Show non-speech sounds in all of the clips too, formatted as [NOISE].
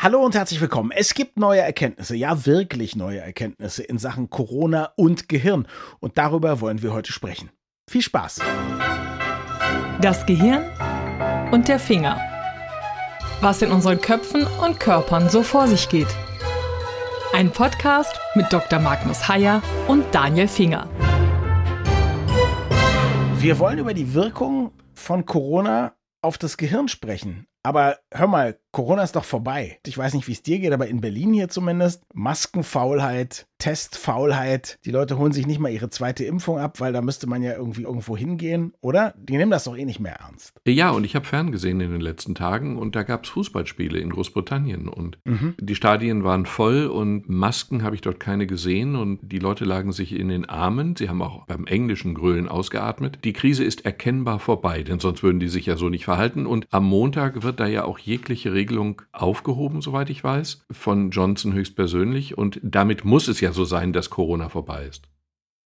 Hallo und herzlich willkommen. Es gibt neue Erkenntnisse, ja wirklich neue Erkenntnisse in Sachen Corona und Gehirn. Und darüber wollen wir heute sprechen. Viel Spaß. Das Gehirn und der Finger. Was in unseren Köpfen und Körpern so vor sich geht. Ein Podcast mit Dr. Magnus Heyer und Daniel Finger. Wir wollen über die Wirkung von Corona auf das Gehirn sprechen. Aber hör mal, Corona ist doch vorbei. Ich weiß nicht, wie es dir geht, aber in Berlin hier zumindest. Maskenfaulheit, Testfaulheit. Die Leute holen sich nicht mal ihre zweite Impfung ab, weil da müsste man ja irgendwie irgendwo hingehen, oder? Die nehmen das doch eh nicht mehr ernst. Ja, und ich habe ferngesehen in den letzten Tagen und da gab es Fußballspiele in Großbritannien und mhm. die Stadien waren voll und Masken habe ich dort keine gesehen und die Leute lagen sich in den Armen. Sie haben auch beim englischen Grölen ausgeatmet. Die Krise ist erkennbar vorbei, denn sonst würden die sich ja so nicht verhalten und am Montag wird da ja auch jegliche Regelung aufgehoben, soweit ich weiß, von Johnson höchstpersönlich. Und damit muss es ja so sein, dass Corona vorbei ist.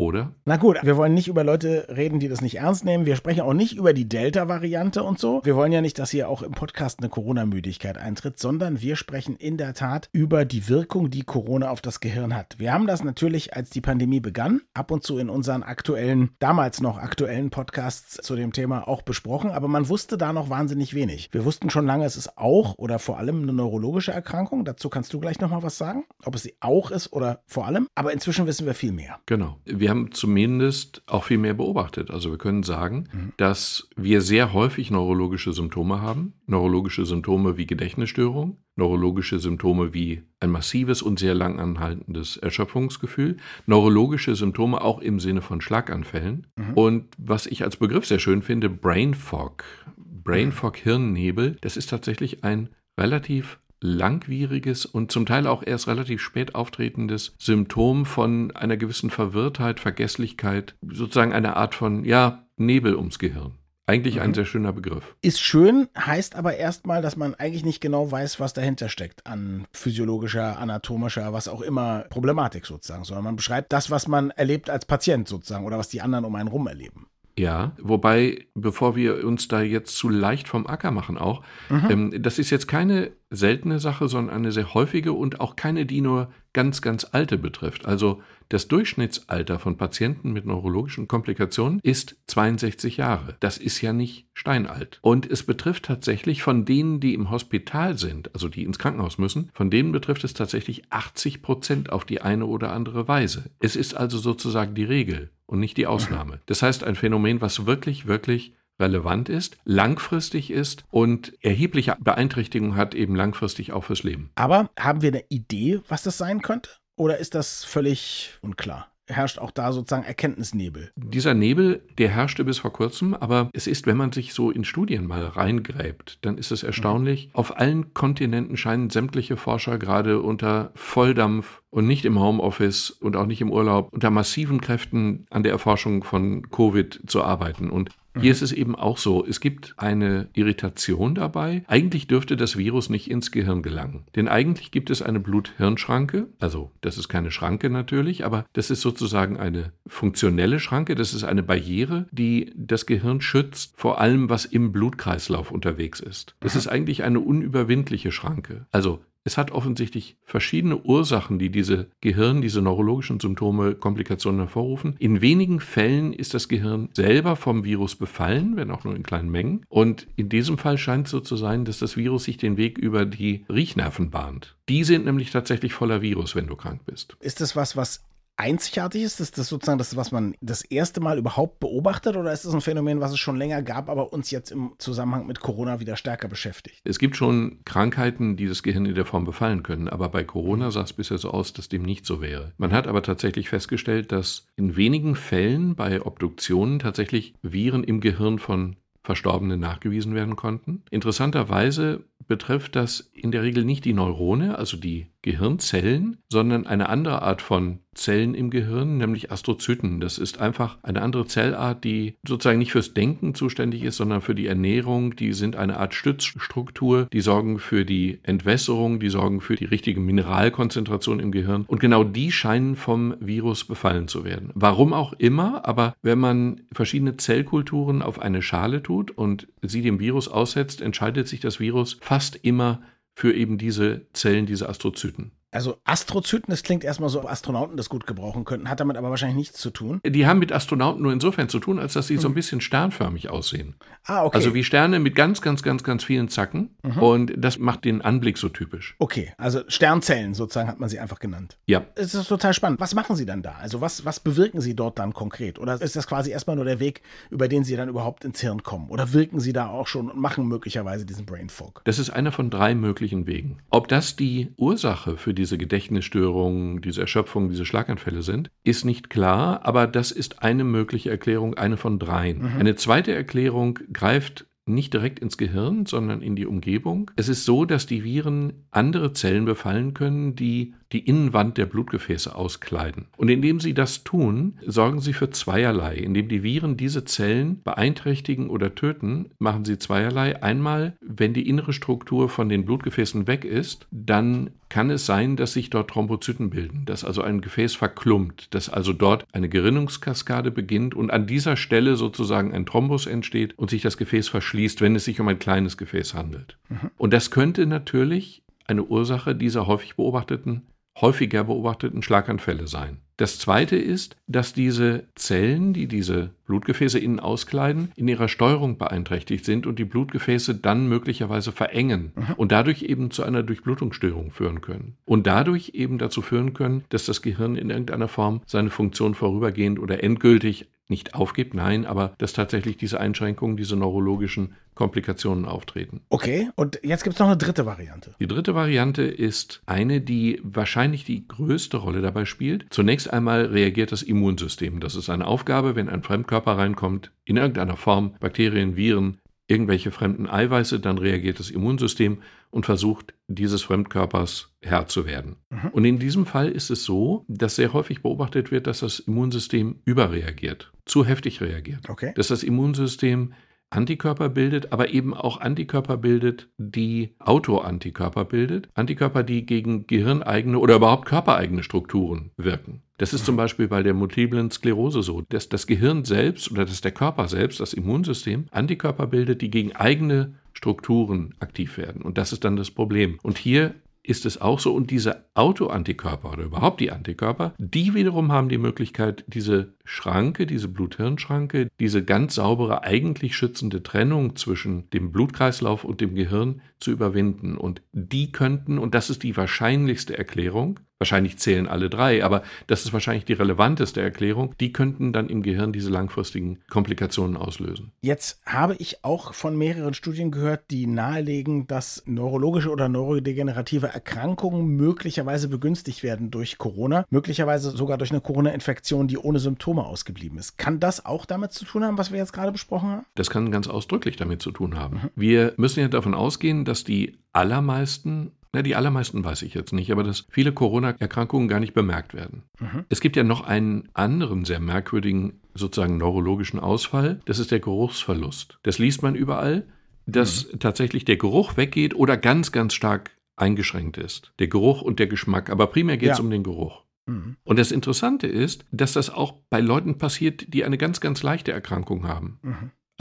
Oder? Na gut, wir wollen nicht über Leute reden, die das nicht ernst nehmen. Wir sprechen auch nicht über die Delta-Variante und so. Wir wollen ja nicht, dass hier auch im Podcast eine Corona-Müdigkeit eintritt, sondern wir sprechen in der Tat über die Wirkung, die Corona auf das Gehirn hat. Wir haben das natürlich, als die Pandemie begann, ab und zu in unseren aktuellen, damals noch aktuellen Podcasts zu dem Thema auch besprochen, aber man wusste da noch wahnsinnig wenig. Wir wussten schon lange, es ist auch oder vor allem eine neurologische Erkrankung. Dazu kannst du gleich nochmal was sagen, ob es sie auch ist oder vor allem. Aber inzwischen wissen wir viel mehr. Genau. Wir haben zumindest auch viel mehr beobachtet. Also wir können sagen, mhm. dass wir sehr häufig neurologische Symptome haben. Neurologische Symptome wie Gedächtnisstörung, neurologische Symptome wie ein massives und sehr lang anhaltendes Erschöpfungsgefühl, neurologische Symptome auch im Sinne von Schlaganfällen. Mhm. Und was ich als Begriff sehr schön finde, Brain Fog. Brain mhm. Fog, Hirnnebel, das ist tatsächlich ein relativ langwieriges und zum Teil auch erst relativ spät auftretendes Symptom von einer gewissen Verwirrtheit, Vergesslichkeit, sozusagen eine Art von, ja, Nebel ums Gehirn. Eigentlich mhm. ein sehr schöner Begriff. Ist schön, heißt aber erstmal, dass man eigentlich nicht genau weiß, was dahinter steckt an physiologischer, anatomischer, was auch immer Problematik sozusagen, sondern man beschreibt das, was man erlebt als Patient sozusagen oder was die anderen um einen rum erleben. Ja, wobei, bevor wir uns da jetzt zu leicht vom Acker machen auch, mhm. ähm, das ist jetzt keine seltene Sache, sondern eine sehr häufige und auch keine, die nur ganz, ganz alte betrifft. Also das Durchschnittsalter von Patienten mit neurologischen Komplikationen ist 62 Jahre. Das ist ja nicht steinalt. Und es betrifft tatsächlich von denen, die im Hospital sind, also die ins Krankenhaus müssen, von denen betrifft es tatsächlich 80 Prozent auf die eine oder andere Weise. Es ist also sozusagen die Regel und nicht die Ausnahme. Das heißt, ein Phänomen, was wirklich, wirklich relevant ist, langfristig ist und erhebliche Beeinträchtigungen hat eben langfristig auch fürs Leben. Aber haben wir eine Idee, was das sein könnte? Oder ist das völlig unklar? Herrscht auch da sozusagen Erkenntnisnebel. Dieser Nebel, der herrschte bis vor kurzem, aber es ist, wenn man sich so in Studien mal reingräbt, dann ist es erstaunlich. Mhm. Auf allen Kontinenten scheinen sämtliche Forscher gerade unter Volldampf und nicht im Homeoffice und auch nicht im Urlaub unter massiven Kräften an der Erforschung von Covid zu arbeiten. Und hier ist es eben auch so, es gibt eine Irritation dabei. Eigentlich dürfte das Virus nicht ins Gehirn gelangen. Denn eigentlich gibt es eine Blut-Hirn-Schranke. Also das ist keine Schranke natürlich, aber das ist sozusagen eine funktionelle Schranke. Das ist eine Barriere, die das Gehirn schützt vor allem, was im Blutkreislauf unterwegs ist. Das ist eigentlich eine unüberwindliche Schranke. Also es hat offensichtlich verschiedene Ursachen, die diese Gehirn, diese neurologischen Symptome, Komplikationen hervorrufen. In wenigen Fällen ist das Gehirn selber vom Virus befallen, wenn auch nur in kleinen Mengen. Und in diesem Fall scheint es so zu sein, dass das Virus sich den Weg über die Riechnerven bahnt. Die sind nämlich tatsächlich voller Virus, wenn du krank bist. Ist das was, was einzigartig ist? Ist das sozusagen das, was man das erste Mal überhaupt beobachtet oder ist das ein Phänomen, was es schon länger gab, aber uns jetzt im Zusammenhang mit Corona wieder stärker beschäftigt? Es gibt schon Krankheiten, die das Gehirn in der Form befallen können, aber bei Corona sah es bisher so aus, dass dem nicht so wäre. Man hat aber tatsächlich festgestellt, dass in wenigen Fällen bei Obduktionen tatsächlich Viren im Gehirn von Verstorbenen nachgewiesen werden konnten. Interessanterweise betrifft das in der Regel nicht die Neurone, also die Gehirnzellen, sondern eine andere Art von Zellen im Gehirn, nämlich Astrozyten. Das ist einfach eine andere Zellart, die sozusagen nicht fürs Denken zuständig ist, sondern für die Ernährung. Die sind eine Art Stützstruktur, die sorgen für die Entwässerung, die sorgen für die richtige Mineralkonzentration im Gehirn. Und genau die scheinen vom Virus befallen zu werden. Warum auch immer, aber wenn man verschiedene Zellkulturen auf eine Schale tut und sie dem Virus aussetzt, entscheidet sich das Virus fast immer für eben diese Zellen, diese Astrozyten. Also Astrozyten, das klingt erstmal so, ob Astronauten das gut gebrauchen könnten, hat damit aber wahrscheinlich nichts zu tun. Die haben mit Astronauten nur insofern zu tun, als dass sie mhm. so ein bisschen sternförmig aussehen. Ah, okay. Also wie Sterne mit ganz, ganz, ganz, ganz vielen Zacken. Mhm. Und das macht den Anblick so typisch. Okay, also Sternzellen sozusagen hat man sie einfach genannt. Ja. Es ist total spannend. Was machen Sie dann da? Also was, was bewirken Sie dort dann konkret? Oder ist das quasi erstmal nur der Weg, über den Sie dann überhaupt ins Hirn kommen? Oder wirken Sie da auch schon und machen möglicherweise diesen Brain Fog? Das ist einer von drei möglichen Wegen. Ob das die Ursache für diese Gedächtnisstörung Angststörungen, diese Erschöpfung, diese Schlaganfälle sind, ist nicht klar, aber das ist eine mögliche Erklärung, eine von dreien. Mhm. Eine zweite Erklärung greift nicht direkt ins Gehirn, sondern in die Umgebung. Es ist so, dass die Viren andere Zellen befallen können, die die Innenwand der Blutgefäße auskleiden. Und indem sie das tun, sorgen sie für zweierlei. Indem die Viren diese Zellen beeinträchtigen oder töten, machen sie zweierlei. Einmal, wenn die innere Struktur von den Blutgefäßen weg ist, dann kann es sein, dass sich dort Thrombozyten bilden, dass also ein Gefäß verklumpt, dass also dort eine Gerinnungskaskade beginnt und an dieser Stelle sozusagen ein Thrombus entsteht und sich das Gefäß verschließt, wenn es sich um ein kleines Gefäß handelt. Mhm. Und das könnte natürlich eine Ursache dieser häufig beobachteten häufiger beobachteten Schlaganfälle sein. Das zweite ist, dass diese Zellen, die diese Blutgefäße innen auskleiden, in ihrer Steuerung beeinträchtigt sind und die Blutgefäße dann möglicherweise verengen mhm. und dadurch eben zu einer Durchblutungsstörung führen können. Und dadurch eben dazu führen können, dass das Gehirn in irgendeiner Form seine Funktion vorübergehend oder endgültig nicht aufgibt, nein, aber dass tatsächlich diese Einschränkungen, diese neurologischen Komplikationen auftreten. Okay, und jetzt gibt es noch eine dritte Variante. Die dritte Variante ist eine, die wahrscheinlich die größte Rolle dabei spielt. Zunächst einmal reagiert das Immunsystem. Das ist eine Aufgabe, wenn ein Fremdkörper reinkommt, in irgendeiner Form, Bakterien, Viren, irgendwelche fremden Eiweiße, dann reagiert das Immunsystem und versucht, dieses Fremdkörpers Herr zu werden. Mhm. Und in diesem Fall ist es so, dass sehr häufig beobachtet wird, dass das Immunsystem überreagiert, zu heftig reagiert. Okay. Dass das Immunsystem Antikörper bildet, aber eben auch Antikörper bildet, die Autoantikörper bildet. Antikörper, die gegen gehirneigene oder überhaupt körpereigene Strukturen wirken. Das ist zum Beispiel bei der multiplen Sklerose so, dass das Gehirn selbst oder dass der Körper selbst, das Immunsystem, Antikörper bildet, die gegen eigene Strukturen aktiv werden. Und das ist dann das Problem. Und hier ist es auch so. Und diese Autoantikörper oder überhaupt die Antikörper, die wiederum haben die Möglichkeit, diese Schranke, diese Blut-Hirn-Schranke, diese ganz saubere, eigentlich schützende Trennung zwischen dem Blutkreislauf und dem Gehirn zu überwinden. Und die könnten, und das ist die wahrscheinlichste Erklärung, Wahrscheinlich zählen alle drei, aber das ist wahrscheinlich die relevanteste Erklärung. Die könnten dann im Gehirn diese langfristigen Komplikationen auslösen. Jetzt habe ich auch von mehreren Studien gehört, die nahelegen, dass neurologische oder neurodegenerative Erkrankungen möglicherweise begünstigt werden durch Corona, möglicherweise sogar durch eine Corona-Infektion, die ohne Symptome ausgeblieben ist. Kann das auch damit zu tun haben, was wir jetzt gerade besprochen haben? Das kann ganz ausdrücklich damit zu tun haben. Mhm. Wir müssen ja davon ausgehen, dass die allermeisten na, die allermeisten weiß ich jetzt nicht, aber dass viele Corona-Erkrankungen gar nicht bemerkt werden. Mhm. Es gibt ja noch einen anderen sehr merkwürdigen sozusagen neurologischen Ausfall. Das ist der Geruchsverlust. Das liest man überall, dass mhm. tatsächlich der Geruch weggeht oder ganz, ganz stark eingeschränkt ist. Der Geruch und der Geschmack. Aber primär geht es ja. um den Geruch. Mhm. Und das Interessante ist, dass das auch bei Leuten passiert, die eine ganz, ganz leichte Erkrankung haben.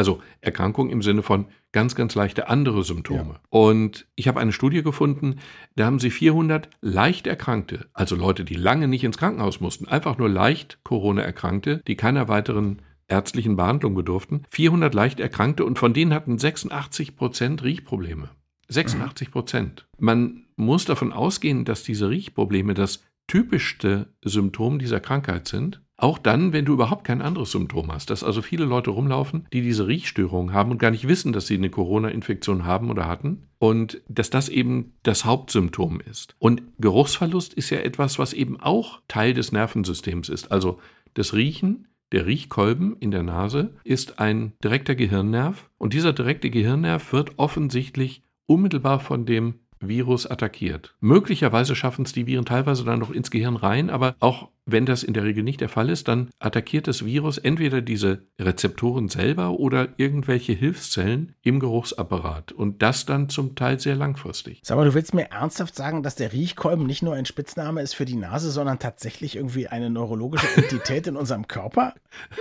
Also Erkrankung im Sinne von ganz, ganz leichte andere Symptome. Ja. Und ich habe eine Studie gefunden, da haben sie 400 leicht Erkrankte, also Leute, die lange nicht ins Krankenhaus mussten, einfach nur leicht Corona-Erkrankte, die keiner weiteren ärztlichen Behandlung bedurften, 400 leicht Erkrankte und von denen hatten 86 Prozent Riechprobleme. 86 Prozent. Man muss davon ausgehen, dass diese Riechprobleme das typischste Symptom dieser Krankheit sind. Auch dann, wenn du überhaupt kein anderes Symptom hast, dass also viele Leute rumlaufen, die diese Riechstörung haben und gar nicht wissen, dass sie eine Corona-Infektion haben oder hatten und dass das eben das Hauptsymptom ist. Und Geruchsverlust ist ja etwas, was eben auch Teil des Nervensystems ist. Also das Riechen, der Riechkolben in der Nase ist ein direkter Gehirnnerv und dieser direkte Gehirnnerv wird offensichtlich unmittelbar von dem Virus attackiert. Möglicherweise schaffen es die Viren teilweise dann noch ins Gehirn rein, aber auch wenn das in der Regel nicht der Fall ist, dann attackiert das Virus entweder diese Rezeptoren selber oder irgendwelche Hilfszellen im Geruchsapparat und das dann zum Teil sehr langfristig. Sag mal, du willst mir ernsthaft sagen, dass der Riechkolben nicht nur ein Spitzname ist für die Nase, sondern tatsächlich irgendwie eine neurologische Entität in unserem Körper?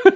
[LAUGHS]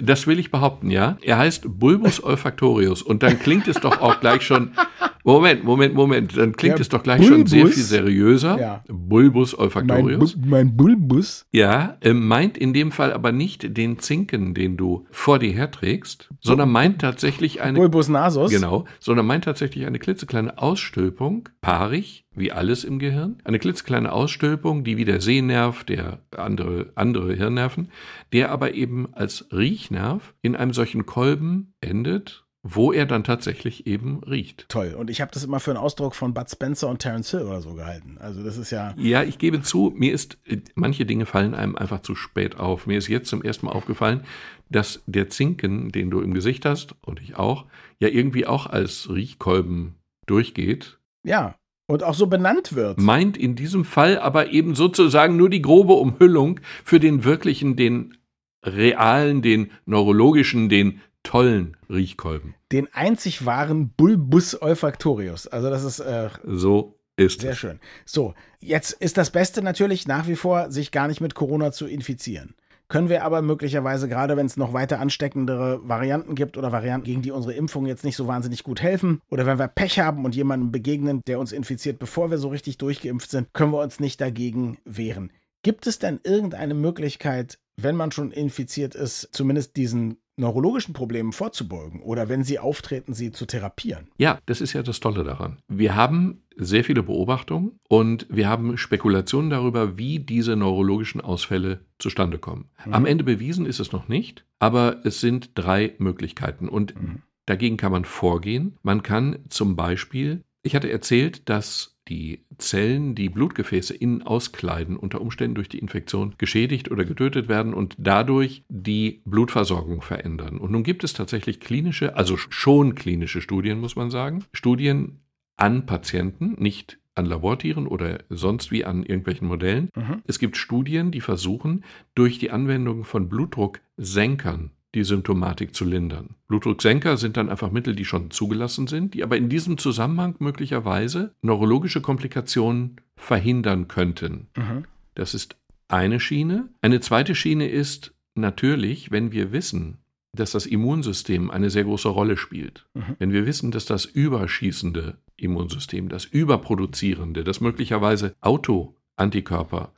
Das will ich behaupten, ja. Er heißt Bulbus olfactorius und dann klingt es doch auch gleich schon [LAUGHS] Moment, Moment, Moment. Dann klingt ja, es doch gleich Bulbus. schon sehr viel seriöser. Ja. Bulbus olfactorius. Mein, Bu mein Bulbus. Ja, äh, meint in dem Fall aber nicht den Zinken, den du vor dir herträgst, sondern meint tatsächlich eine. Bulbus nasus. Genau, sondern meint tatsächlich eine klitzekleine Ausstülpung, paarig, wie alles im Gehirn. Eine klitzekleine Ausstülpung, die wie der Sehnerv, der andere, andere Hirnnerven, der aber eben als Riechnerv in einem solchen Kolben endet wo er dann tatsächlich eben riecht. Toll. Und ich habe das immer für einen Ausdruck von Bud Spencer und Terence Hill oder so gehalten. Also das ist ja. Ja, ich gebe zu, mir ist, manche Dinge fallen einem einfach zu spät auf. Mir ist jetzt zum ersten Mal aufgefallen, dass der Zinken, den du im Gesicht hast, und ich auch, ja irgendwie auch als Riechkolben durchgeht. Ja. Und auch so benannt wird. Meint in diesem Fall aber eben sozusagen nur die grobe Umhüllung für den wirklichen, den realen, den neurologischen, den tollen Riechkolben. Den einzig wahren Bulbus olfactorius. Also das ist äh, so ist sehr es. schön. So, jetzt ist das Beste natürlich nach wie vor, sich gar nicht mit Corona zu infizieren. Können wir aber möglicherweise, gerade wenn es noch weiter ansteckendere Varianten gibt oder Varianten, gegen die unsere Impfung jetzt nicht so wahnsinnig gut helfen, oder wenn wir Pech haben und jemandem begegnen, der uns infiziert, bevor wir so richtig durchgeimpft sind, können wir uns nicht dagegen wehren. Gibt es denn irgendeine Möglichkeit, wenn man schon infiziert ist, zumindest diesen neurologischen Problemen vorzubeugen oder wenn sie auftreten, sie zu therapieren. Ja, das ist ja das Tolle daran. Wir haben sehr viele Beobachtungen und wir haben Spekulationen darüber, wie diese neurologischen Ausfälle zustande kommen. Mhm. Am Ende bewiesen ist es noch nicht, aber es sind drei Möglichkeiten und mhm. dagegen kann man vorgehen. Man kann zum Beispiel, ich hatte erzählt, dass die Zellen, die Blutgefäße innen auskleiden, unter Umständen durch die Infektion geschädigt oder getötet werden und dadurch die Blutversorgung verändern. Und nun gibt es tatsächlich klinische, also schon klinische Studien, muss man sagen, Studien an Patienten, nicht an Labortieren oder sonst wie an irgendwelchen Modellen. Mhm. Es gibt Studien, die versuchen, durch die Anwendung von Blutdrucksenkern die Symptomatik zu lindern. Blutdrucksenker sind dann einfach Mittel, die schon zugelassen sind, die aber in diesem Zusammenhang möglicherweise neurologische Komplikationen verhindern könnten. Mhm. Das ist eine Schiene. Eine zweite Schiene ist natürlich, wenn wir wissen, dass das Immunsystem eine sehr große Rolle spielt. Mhm. Wenn wir wissen, dass das überschießende Immunsystem, das überproduzierende, das möglicherweise Autoantikörper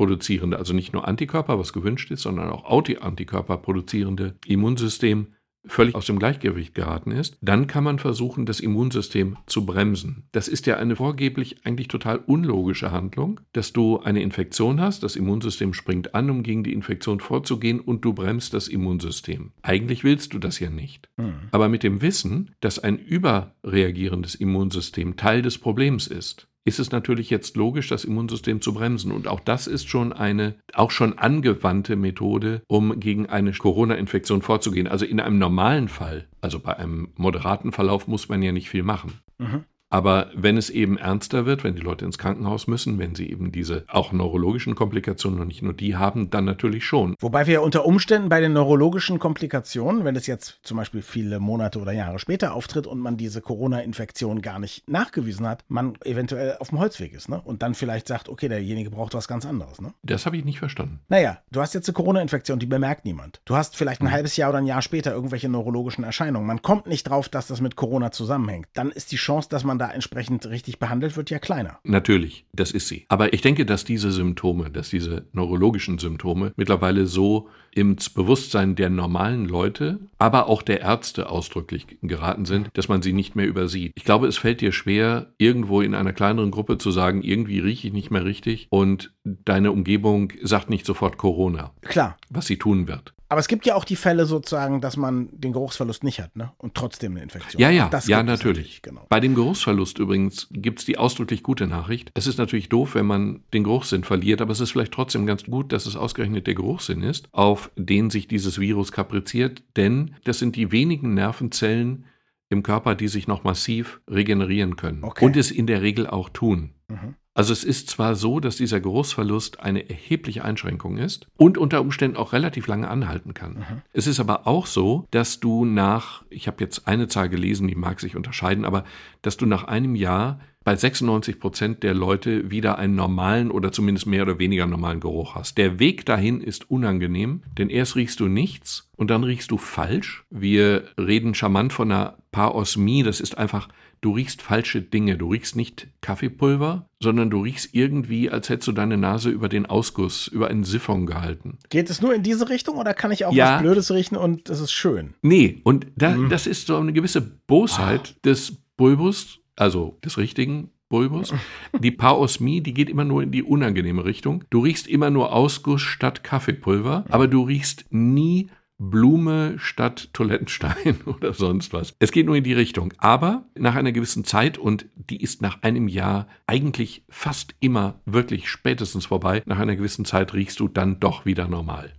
produzierende, also nicht nur Antikörper, was gewünscht ist, sondern auch Antikörper produzierende Immunsystem völlig aus dem Gleichgewicht geraten ist, dann kann man versuchen, das Immunsystem zu bremsen. Das ist ja eine vorgeblich eigentlich total unlogische Handlung, dass du eine Infektion hast, das Immunsystem springt an, um gegen die Infektion vorzugehen und du bremst das Immunsystem. Eigentlich willst du das ja nicht. Mhm. Aber mit dem Wissen, dass ein überreagierendes Immunsystem Teil des Problems ist, ist es natürlich jetzt logisch, das Immunsystem zu bremsen. Und auch das ist schon eine, auch schon angewandte Methode, um gegen eine Corona-Infektion vorzugehen. Also in einem normalen Fall, also bei einem moderaten Verlauf muss man ja nicht viel machen. Mhm. Aber wenn es eben ernster wird, wenn die Leute ins Krankenhaus müssen, wenn sie eben diese auch neurologischen Komplikationen und nicht nur die haben, dann natürlich schon. Wobei wir unter Umständen bei den neurologischen Komplikationen, wenn es jetzt zum Beispiel viele Monate oder Jahre später auftritt und man diese Corona-Infektion gar nicht nachgewiesen hat, man eventuell auf dem Holzweg ist, ne? Und dann vielleicht sagt, okay, derjenige braucht was ganz anderes, ne? Das habe ich nicht verstanden. Naja, du hast jetzt eine Corona-Infektion, die bemerkt niemand. Du hast vielleicht ein mhm. halbes Jahr oder ein Jahr später irgendwelche neurologischen Erscheinungen. Man kommt nicht drauf, dass das mit Corona zusammenhängt. Dann ist die Chance, dass man da entsprechend richtig behandelt wird, ja kleiner. Natürlich, das ist sie. Aber ich denke, dass diese Symptome, dass diese neurologischen Symptome mittlerweile so ins Bewusstsein der normalen Leute, aber auch der Ärzte ausdrücklich geraten sind, dass man sie nicht mehr übersieht. Ich glaube, es fällt dir schwer, irgendwo in einer kleineren Gruppe zu sagen, irgendwie rieche ich nicht mehr richtig und deine Umgebung sagt nicht sofort Corona. Klar. Was sie tun wird. Aber es gibt ja auch die Fälle sozusagen, dass man den Geruchsverlust nicht hat, ne? Und trotzdem eine Infektion. Ja, ja, das ja, natürlich. Genau. Bei dem Geruchsverlust übrigens gibt es die ausdrücklich gute Nachricht. Es ist natürlich doof, wenn man den Geruchssinn verliert, aber es ist vielleicht trotzdem ganz gut, dass es ausgerechnet der Geruchssinn ist, auf den sich dieses Virus kapriziert, denn das sind die wenigen Nervenzellen im Körper, die sich noch massiv regenerieren können. Okay. Und es in der Regel auch tun. Mhm. Also es ist zwar so, dass dieser Geruchsverlust eine erhebliche Einschränkung ist und unter Umständen auch relativ lange anhalten kann. Mhm. Es ist aber auch so, dass du nach, ich habe jetzt eine Zahl gelesen, die mag sich unterscheiden, aber dass du nach einem Jahr bei 96 Prozent der Leute wieder einen normalen oder zumindest mehr oder weniger normalen Geruch hast. Der Weg dahin ist unangenehm, denn erst riechst du nichts und dann riechst du falsch. Wir reden charmant von einer Parosmie, das ist einfach, du riechst falsche Dinge. Du riechst nicht Kaffeepulver, sondern du riechst irgendwie, als hättest du deine Nase über den Ausguss, über einen Siphon gehalten. Geht es nur in diese Richtung oder kann ich auch ja. was Blödes riechen und das ist schön? Nee, und da, mhm. das ist so eine gewisse Bosheit oh. des Bulbus also des richtigen Bulbus. [LAUGHS] Die Paosmie, die geht immer nur in die unangenehme Richtung. Du riechst immer nur Ausguss statt Kaffeepulver, aber du riechst nie Blume statt Toilettenstein [LAUGHS] oder sonst was. Es geht nur in die Richtung. Aber nach einer gewissen Zeit, und die ist nach einem Jahr eigentlich fast immer wirklich spätestens vorbei, nach einer gewissen Zeit riechst du dann doch wieder normal.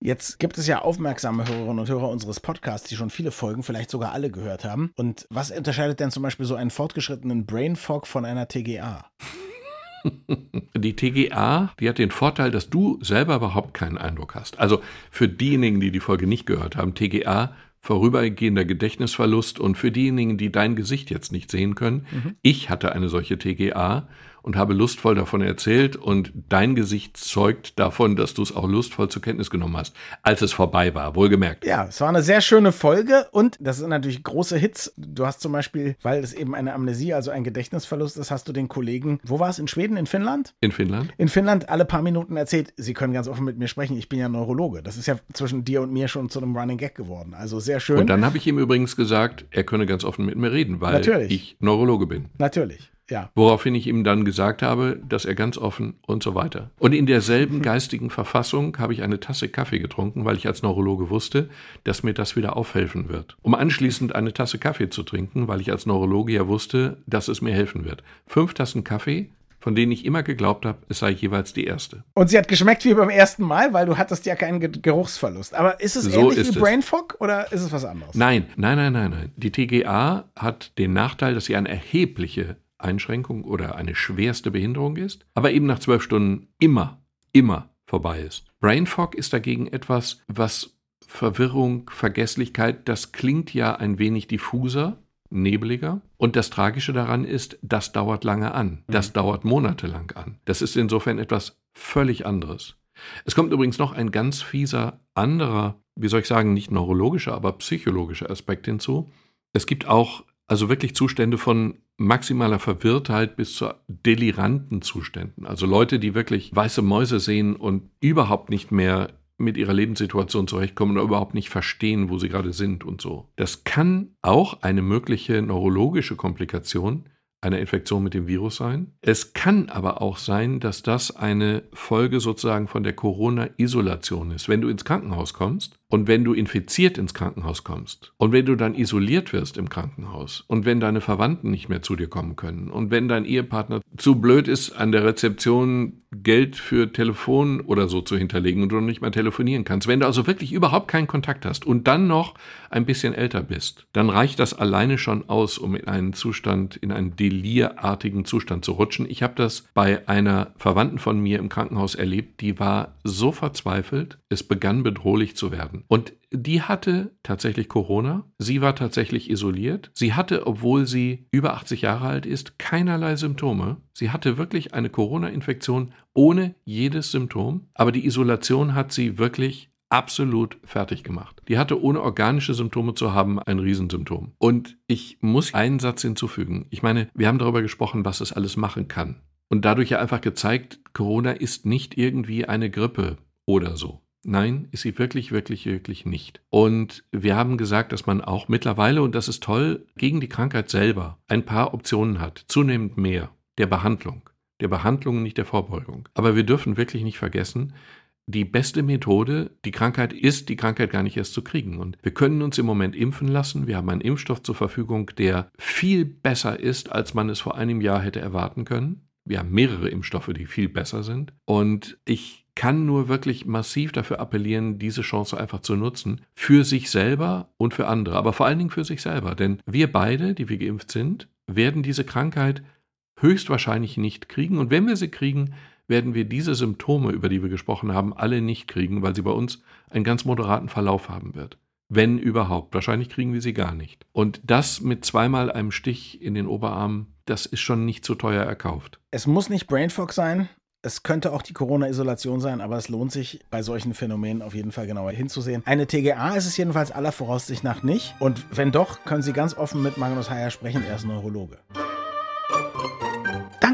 Jetzt gibt es ja aufmerksame Hörerinnen und Hörer unseres Podcasts, die schon viele Folgen, vielleicht sogar alle gehört haben. Und was unterscheidet denn zum Beispiel so einen fortgeschrittenen Brain Fog von einer TGA? [LAUGHS] Die TGA, die hat den Vorteil, dass du selber überhaupt keinen Eindruck hast. Also für diejenigen, die die Folge nicht gehört haben, TGA vorübergehender Gedächtnisverlust und für diejenigen, die dein Gesicht jetzt nicht sehen können, mhm. ich hatte eine solche TGA und habe lustvoll davon erzählt und dein Gesicht zeugt davon, dass du es auch lustvoll zur Kenntnis genommen hast, als es vorbei war, wohlgemerkt. Ja, es war eine sehr schöne Folge und das sind natürlich große Hits. Du hast zum Beispiel, weil es eben eine Amnesie, also ein Gedächtnisverlust ist, hast du den Kollegen, wo war es, in Schweden, in Finnland? In Finnland. In Finnland alle paar Minuten erzählt, sie können ganz offen mit mir sprechen, ich bin ja Neurologe. Das ist ja zwischen dir und mir schon zu einem Running Gag geworden. Also sehr schön. Und dann habe ich ihm übrigens gesagt, er könne ganz offen mit mir reden, weil Natürlich. ich Neurologe bin. Natürlich. Ja. Woraufhin ich ihm dann gesagt habe, dass er ganz offen und so weiter. Und in derselben geistigen Verfassung habe ich eine Tasse Kaffee getrunken, weil ich als Neurologe wusste, dass mir das wieder aufhelfen wird. Um anschließend eine Tasse Kaffee zu trinken, weil ich als Neurologe ja wusste, dass es mir helfen wird. Fünf Tassen Kaffee, von denen ich immer geglaubt habe, es sei jeweils die erste. Und sie hat geschmeckt wie beim ersten Mal, weil du hattest ja keinen Geruchsverlust. Aber ist es so ähnlich ist wie Brain Fog oder ist es was anderes? Nein, nein, nein, nein, nein. Die TGA hat den Nachteil, dass sie eine erhebliche Einschränkung oder eine schwerste Behinderung ist, aber eben nach zwölf Stunden immer, immer vorbei ist. Brain Fog ist dagegen etwas, was Verwirrung, Vergesslichkeit, das klingt ja ein wenig diffuser, nebliger. Und das Tragische daran ist, das dauert lange an. Das mhm. dauert monatelang an. Das ist insofern etwas völlig anderes. Es kommt übrigens noch ein ganz fieser anderer, wie soll ich sagen, nicht neurologischer, aber psychologischer Aspekt hinzu. Es gibt auch also wirklich Zustände von maximaler Verwirrtheit bis zu deliranten Zuständen. Also Leute, die wirklich weiße Mäuse sehen und überhaupt nicht mehr mit ihrer Lebenssituation zurechtkommen oder überhaupt nicht verstehen, wo sie gerade sind und so. Das kann auch eine mögliche neurologische Komplikation einer Infektion mit dem Virus sein. Es kann aber auch sein, dass das eine Folge sozusagen von der Corona-Isolation ist. Wenn du ins Krankenhaus kommst und wenn du infiziert ins Krankenhaus kommst und wenn du dann isoliert wirst im Krankenhaus und wenn deine Verwandten nicht mehr zu dir kommen können und wenn dein Ehepartner zu blöd ist, an der Rezeption Geld für Telefon oder so zu hinterlegen und du nicht mehr telefonieren kannst, wenn du also wirklich überhaupt keinen Kontakt hast und dann noch ein bisschen älter bist, dann reicht das alleine schon aus, um in einen Zustand, in einen delirartigen Zustand zu rutschen. Ich habe das bei einer Verwandten von mir im Krankenhaus erlebt, die war so verzweifelt, es begann bedrohlich zu werden. Und die hatte tatsächlich Corona. Sie war tatsächlich isoliert. Sie hatte, obwohl sie über 80 Jahre alt ist, keinerlei Symptome. Sie hatte wirklich eine Corona-Infektion ohne jedes Symptom. Aber die Isolation hat sie wirklich absolut fertig gemacht. Die hatte ohne organische Symptome zu haben ein Riesensymptom. Und ich muss einen Satz hinzufügen. Ich meine, wir haben darüber gesprochen, was es alles machen kann. Und dadurch ja einfach gezeigt, Corona ist nicht irgendwie eine Grippe oder so. Nein, ist sie wirklich, wirklich, wirklich nicht. Und wir haben gesagt, dass man auch mittlerweile, und das ist toll, gegen die Krankheit selber ein paar Optionen hat, zunehmend mehr, der Behandlung. Der Behandlung, nicht der Vorbeugung. Aber wir dürfen wirklich nicht vergessen, die beste Methode, die Krankheit ist, die Krankheit gar nicht erst zu kriegen. Und wir können uns im Moment impfen lassen. Wir haben einen Impfstoff zur Verfügung, der viel besser ist, als man es vor einem Jahr hätte erwarten können. Wir haben mehrere Impfstoffe, die viel besser sind. Und ich kann nur wirklich massiv dafür appellieren, diese Chance einfach zu nutzen. Für sich selber und für andere, aber vor allen Dingen für sich selber. Denn wir beide, die wir geimpft sind, werden diese Krankheit höchstwahrscheinlich nicht kriegen. Und wenn wir sie kriegen, werden wir diese Symptome, über die wir gesprochen haben, alle nicht kriegen, weil sie bei uns einen ganz moderaten Verlauf haben wird. Wenn überhaupt. Wahrscheinlich kriegen wir sie gar nicht. Und das mit zweimal einem Stich in den Oberarm, das ist schon nicht so teuer erkauft. Es muss nicht Brainfog sein. Es könnte auch die Corona-Isolation sein, aber es lohnt sich bei solchen Phänomenen auf jeden Fall genauer hinzusehen. Eine TGA ist es jedenfalls aller Voraussicht nach nicht. Und wenn doch, können Sie ganz offen mit Magnus Heyer sprechen. Er ist Neurologe.